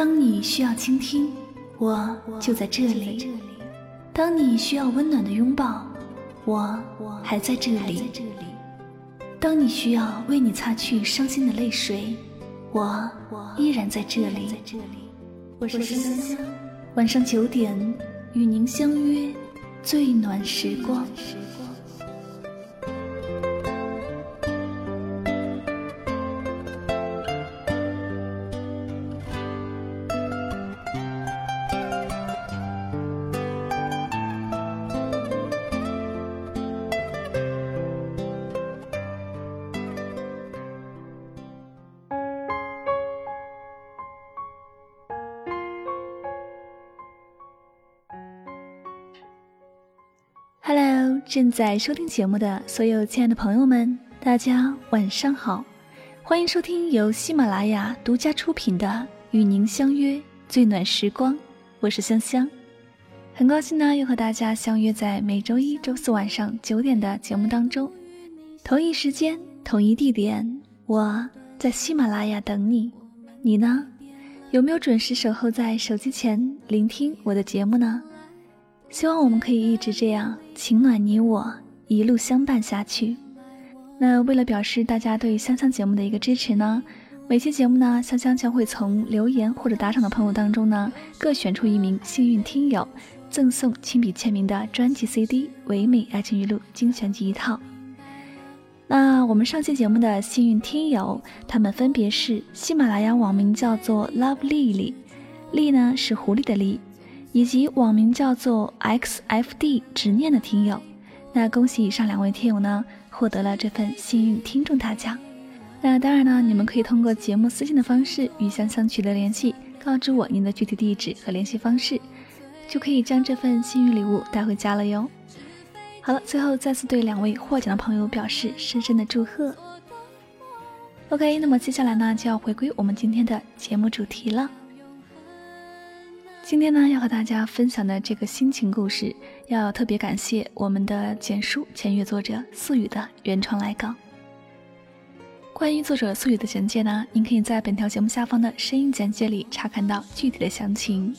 当你需要倾听，我就在这里；当你需要温暖的拥抱，我还在这里；当你需要为你擦去伤心的泪水，我依然在这里。我是香香，晚上九点与您相约，最暖时光。正在收听节目的所有亲爱的朋友们，大家晚上好！欢迎收听由喜马拉雅独家出品的《与您相约最暖时光》，我是香香，很高兴呢又和大家相约在每周一周四晚上九点的节目当中，同一时间，同一地点，我在喜马拉雅等你，你呢？有没有准时守候在手机前聆听我的节目呢？希望我们可以一直这样情暖你我，一路相伴下去。那为了表示大家对香香节目的一个支持呢，每期节目呢，香香将会从留言或者打赏的朋友当中呢，各选出一名幸运听友，赠送亲笔签名的专辑 CD《唯美爱情语录精选集》一套。那我们上期节目的幸运听友，他们分别是喜马拉雅网名叫做 Love 丽丽，丽呢是狐狸的丽。以及网名叫做 xfd 执念的听友，那恭喜以上两位听友呢，获得了这份幸运听众大奖。那当然呢，你们可以通过节目私信的方式与香香取得联系，告知我您的具体地址和联系方式，就可以将这份幸运礼物带回家了哟。好了，最后再次对两位获奖的朋友表示深深的祝贺。OK，那么接下来呢，就要回归我们今天的节目主题了。今天呢，要和大家分享的这个心情故事，要特别感谢我们的简书签约作者素雨的原创来稿。关于作者素雨的简介呢，您可以在本条节目下方的声音简介里查看到具体的详情。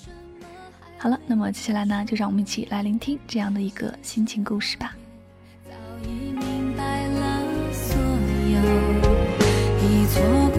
好了，那么接下来呢，就让我们一起来聆听这样的一个心情故事吧。早已明白了所有，已错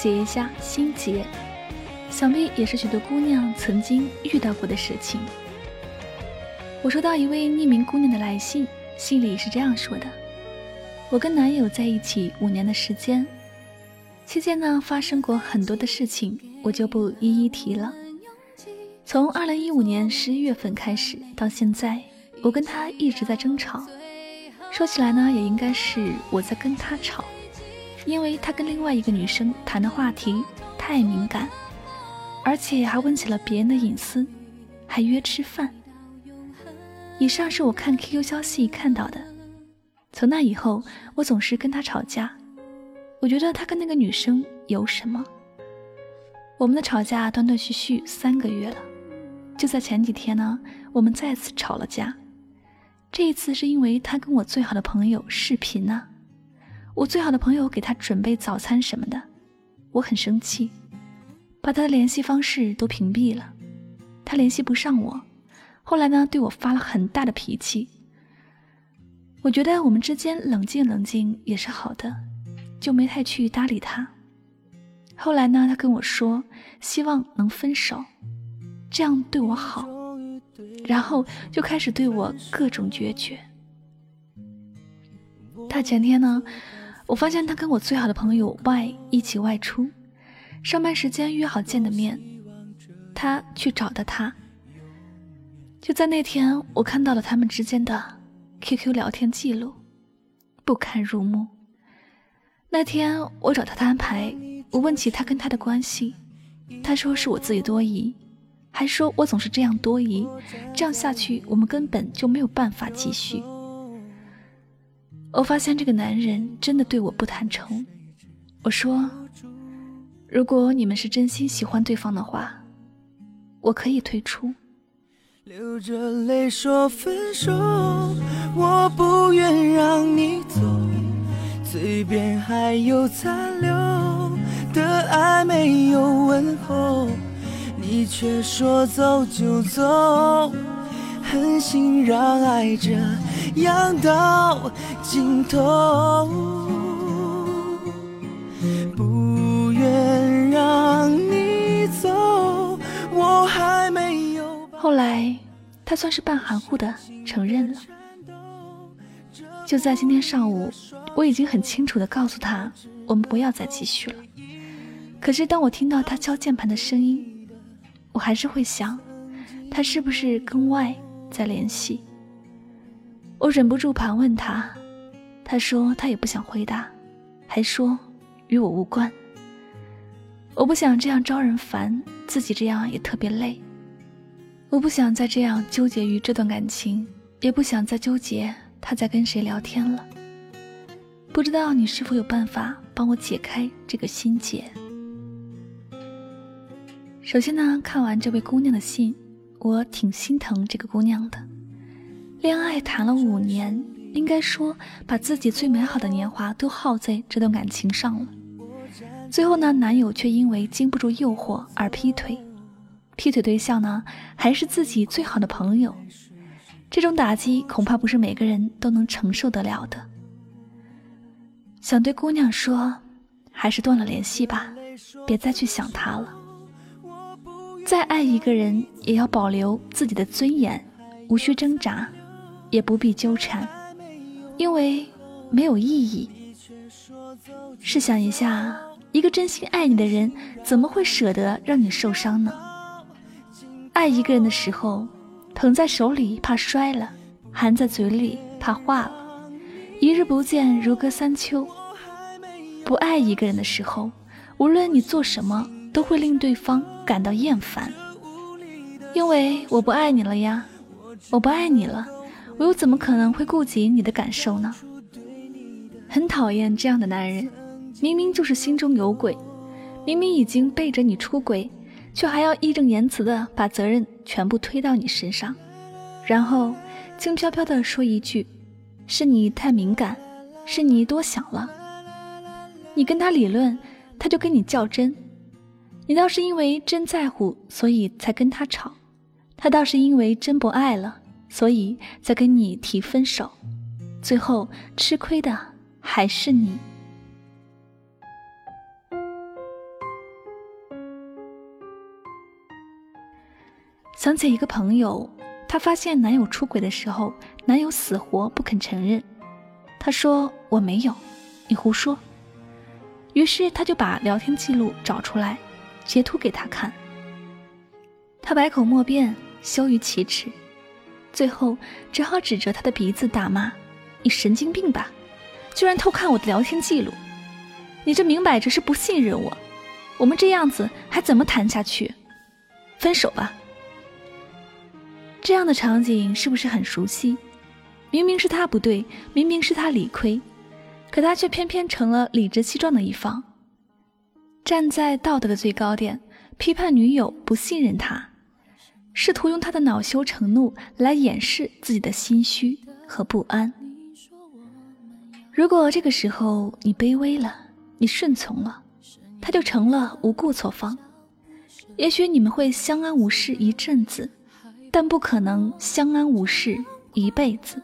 解一下心结，想必也是许多姑娘曾经遇到过的事情。我收到一位匿名姑娘的来信，信里是这样说的：我跟男友在一起五年的时间，期间呢发生过很多的事情，我就不一一提了。从二零一五年十一月份开始到现在，我跟他一直在争吵。说起来呢，也应该是我在跟他吵。因为他跟另外一个女生谈的话题太敏感，而且还问起了别人的隐私，还约吃饭。以上是我看 QQ 消息看到的。从那以后，我总是跟他吵架。我觉得他跟那个女生有什么？我们的吵架断断续续三个月了。就在前几天呢，我们再次吵了架。这一次是因为他跟我最好的朋友视频呢。我最好的朋友给他准备早餐什么的，我很生气，把他的联系方式都屏蔽了，他联系不上我。后来呢，对我发了很大的脾气。我觉得我们之间冷静冷静也是好的，就没太去搭理他。后来呢，他跟我说希望能分手，这样对我好，然后就开始对我各种决绝。大前天呢。我发现他跟我最好的朋友 Y 一起外出，上班时间约好见的面，他去找的他。就在那天，我看到了他们之间的 QQ 聊天记录，不堪入目。那天我找他摊牌，我问起他跟他的关系，他说是我自己多疑，还说我总是这样多疑，这样下去我们根本就没有办法继续。我发现这个男人真的对我不坦诚。我说，如果你们是真心喜欢对方的话，我可以退出。流着泪说分手，我不愿让你走，嘴边还有残留的爱没有问候，你却说走就走，狠心让爱这样到尽头，不愿让你走，我还没有。后来，他算是半含糊的承认了。就在今天上午，我已经很清楚的告诉他，我们不要再继续了。可是当我听到他敲键盘的声音，我还是会想，他是不是跟 Y 在联系？我忍不住盘问他，他说他也不想回答，还说与我无关。我不想这样招人烦，自己这样也特别累。我不想再这样纠结于这段感情，也不想再纠结他在跟谁聊天了。不知道你是否有办法帮我解开这个心结？首先呢，看完这位姑娘的信，我挺心疼这个姑娘的。恋爱谈了五年，应该说把自己最美好的年华都耗在这段感情上了。最后呢，男友却因为经不住诱惑而劈腿。劈腿对象呢，还是自己最好的朋友，这种打击恐怕不是每个人都能承受得了的。想对姑娘说，还是断了联系吧，别再去想他了。再爱一个人，也要保留自己的尊严，无需挣扎，也不必纠缠，因为没有意义。试想一下，一个真心爱你的人，怎么会舍得让你受伤呢？爱一个人的时候，捧在手里怕摔了，含在嘴里怕化了，一日不见如隔三秋。不爱一个人的时候，无论你做什么，都会令对方感到厌烦。因为我不爱你了呀，我不爱你了，我又怎么可能会顾及你的感受呢？很讨厌这样的男人，明明就是心中有鬼，明明已经背着你出轨。却还要义正言辞的把责任全部推到你身上，然后轻飘飘的说一句：“是你太敏感，是你多想了。”你跟他理论，他就跟你较真。你倒是因为真在乎，所以才跟他吵；他倒是因为真不爱了，所以在跟你提分手。最后吃亏的还是你。想起一个朋友，她发现男友出轨的时候，男友死活不肯承认。她说：“我没有，你胡说。”于是她就把聊天记录找出来，截图给他看。他百口莫辩，羞于启齿，最后只好指着他的鼻子大骂：“你神经病吧！居然偷看我的聊天记录！你这明摆着是不信任我！我们这样子还怎么谈下去？分手吧！”这样的场景是不是很熟悉？明明是他不对，明明是他理亏，可他却偏偏成了理直气壮的一方，站在道德的最高点，批判女友不信任他，试图用他的恼羞成怒来掩饰自己的心虚和不安。如果这个时候你卑微了，你顺从了，他就成了无故错方，也许你们会相安无事一阵子。但不可能相安无事一辈子，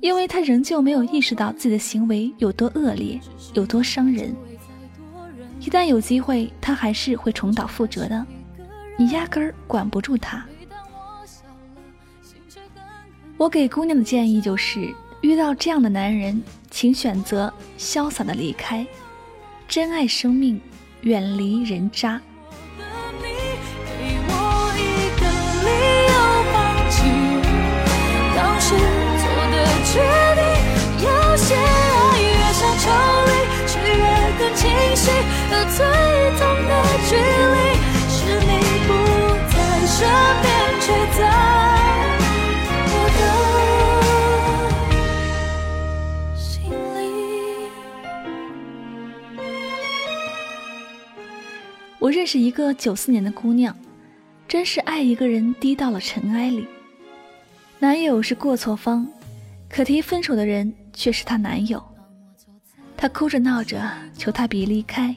因为他仍旧没有意识到自己的行为有多恶劣，有多伤人。一旦有机会，他还是会重蹈覆辙的。你压根儿管不住他。我给姑娘的建议就是：遇到这样的男人，请选择潇洒的离开，珍爱生命，远离人渣。我认识一个九四年的姑娘，真是爱一个人低到了尘埃里。男友是过错方，可提分手的人却是她男友。她哭着闹着求他别离开，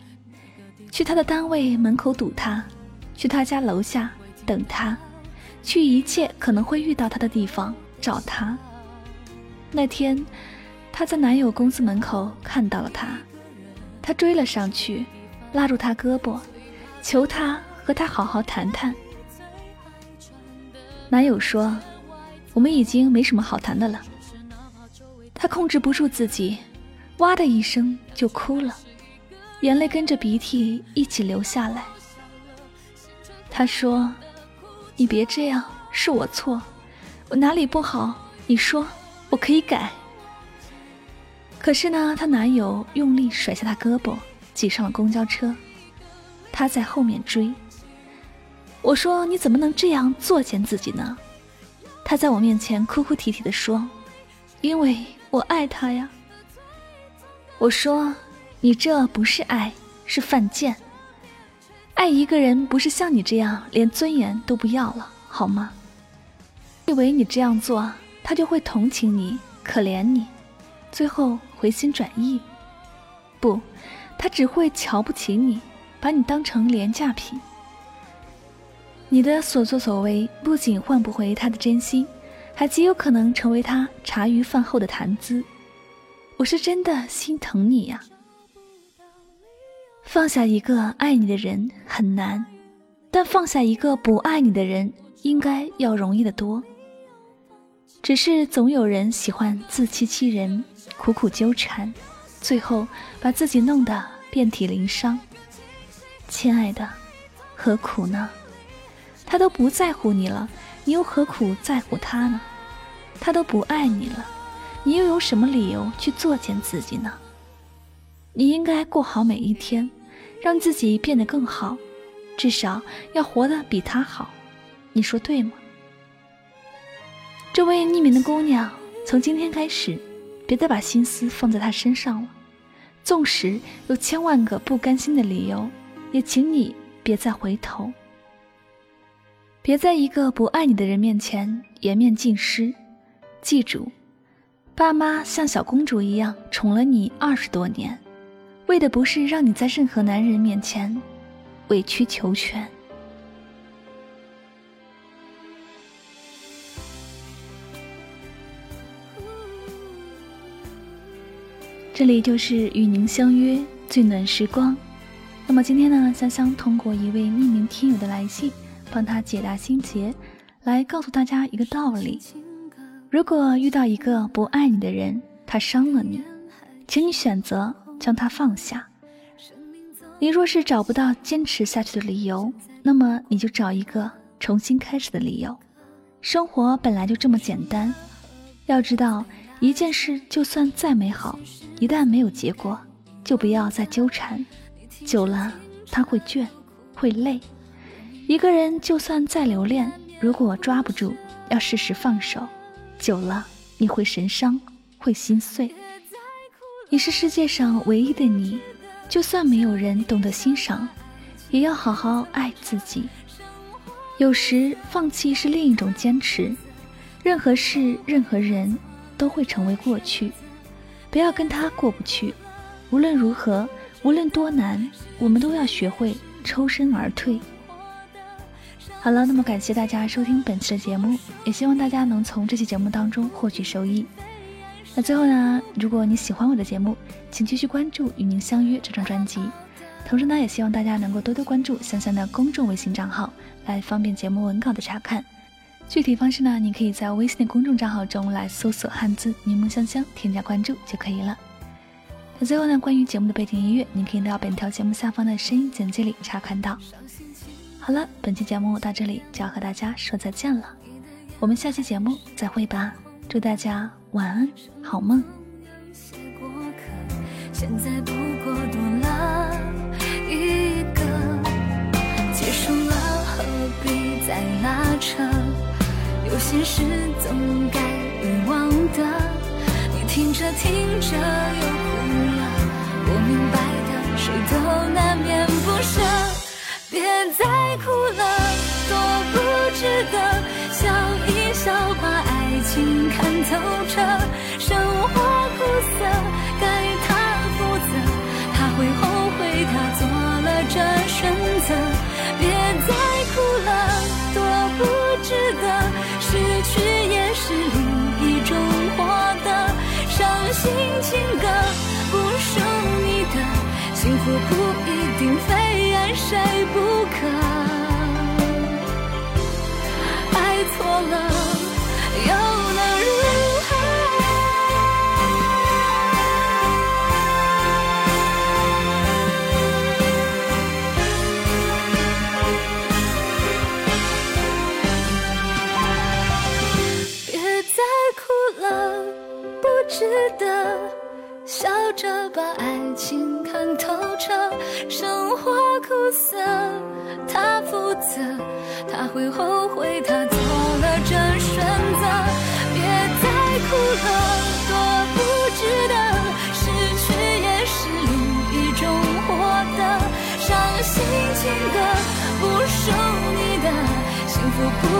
去他的单位门口堵他，去他家楼下等他，去一切可能会遇到他的地方找他。那天，她在男友公司门口看到了他，她追了上去，拉住他胳膊，求他和他好好谈谈。男友说：“我们已经没什么好谈的了。”她控制不住自己，哇的一声就哭了，眼泪跟着鼻涕一起流下来。他说：“你别这样，是我错，我哪里不好？你说。”我可以改，可是呢，她男友用力甩下她胳膊，挤上了公交车，他在后面追。我说：“你怎么能这样作践自己呢？”他在我面前哭哭啼啼的说：“因为我爱他呀。”我说：“你这不是爱，是犯贱。爱一个人不是像你这样连尊严都不要了，好吗？以为你这样做。”他就会同情你，可怜你，最后回心转意。不，他只会瞧不起你，把你当成廉价品。你的所作所为不仅换不回他的真心，还极有可能成为他茶余饭后的谈资。我是真的心疼你呀。放下一个爱你的人很难，但放下一个不爱你的人应该要容易得多。只是总有人喜欢自欺欺人，苦苦纠缠，最后把自己弄得遍体鳞伤。亲爱的，何苦呢？他都不在乎你了，你又何苦在乎他呢？他都不爱你了，你又有什么理由去作践自己呢？你应该过好每一天，让自己变得更好，至少要活得比他好。你说对吗？这位匿名的姑娘，从今天开始，别再把心思放在他身上了。纵使有千万个不甘心的理由，也请你别再回头。别在一个不爱你的人面前颜面尽失。记住，爸妈像小公主一样宠了你二十多年，为的不是让你在任何男人面前委曲求全。这里就是与您相约最暖时光。那么今天呢，香香通过一位匿名听友的来信，帮他解答心结，来告诉大家一个道理：如果遇到一个不爱你的人，他伤了你，请你选择将他放下。你若是找不到坚持下去的理由，那么你就找一个重新开始的理由。生活本来就这么简单，要知道一件事就算再美好。一旦没有结果，就不要再纠缠，久了他会倦，会累。一个人就算再留恋，如果抓不住，要适时放手，久了你会神伤，会心碎。你是世界上唯一的你，就算没有人懂得欣赏，也要好好爱自己。有时放弃是另一种坚持。任何事，任何人，都会成为过去。不要跟他过不去，无论如何，无论多难，我们都要学会抽身而退。好了，那么感谢大家收听本期的节目，也希望大家能从这期节目当中获取收益。那最后呢，如果你喜欢我的节目，请继续关注《与您相约》这张专辑。同时呢，也希望大家能够多多关注香香的公众微信账号，来方便节目文稿的查看。具体方式呢？你可以在微信的公众账号中来搜索汉字“柠檬香香”，添加关注就可以了。那最后呢，关于节目的背景音乐，你可以到本条节目下方的声音简介里查看到。好了，本期节目到这里就要和大家说再见了，我们下期节目再会吧！祝大家晚安，好梦。现在不过多了一个，结束了，何必再拉扯？有些事总该遗忘的，听着听着又哭了。我明白的，谁都难免不舍。别再哭了，多不值得。笑一笑，把爱情看透彻。生活苦涩，该他负责，他会后悔，他做了这选择。别再哭了，多不值得。失去不值得。笑着把爱情看透彻，生活苦涩，他负责，他会后悔，他做了这选择。别再哭了，多不值得，失去也是另一种获得。伤心情歌不属你的，幸福不。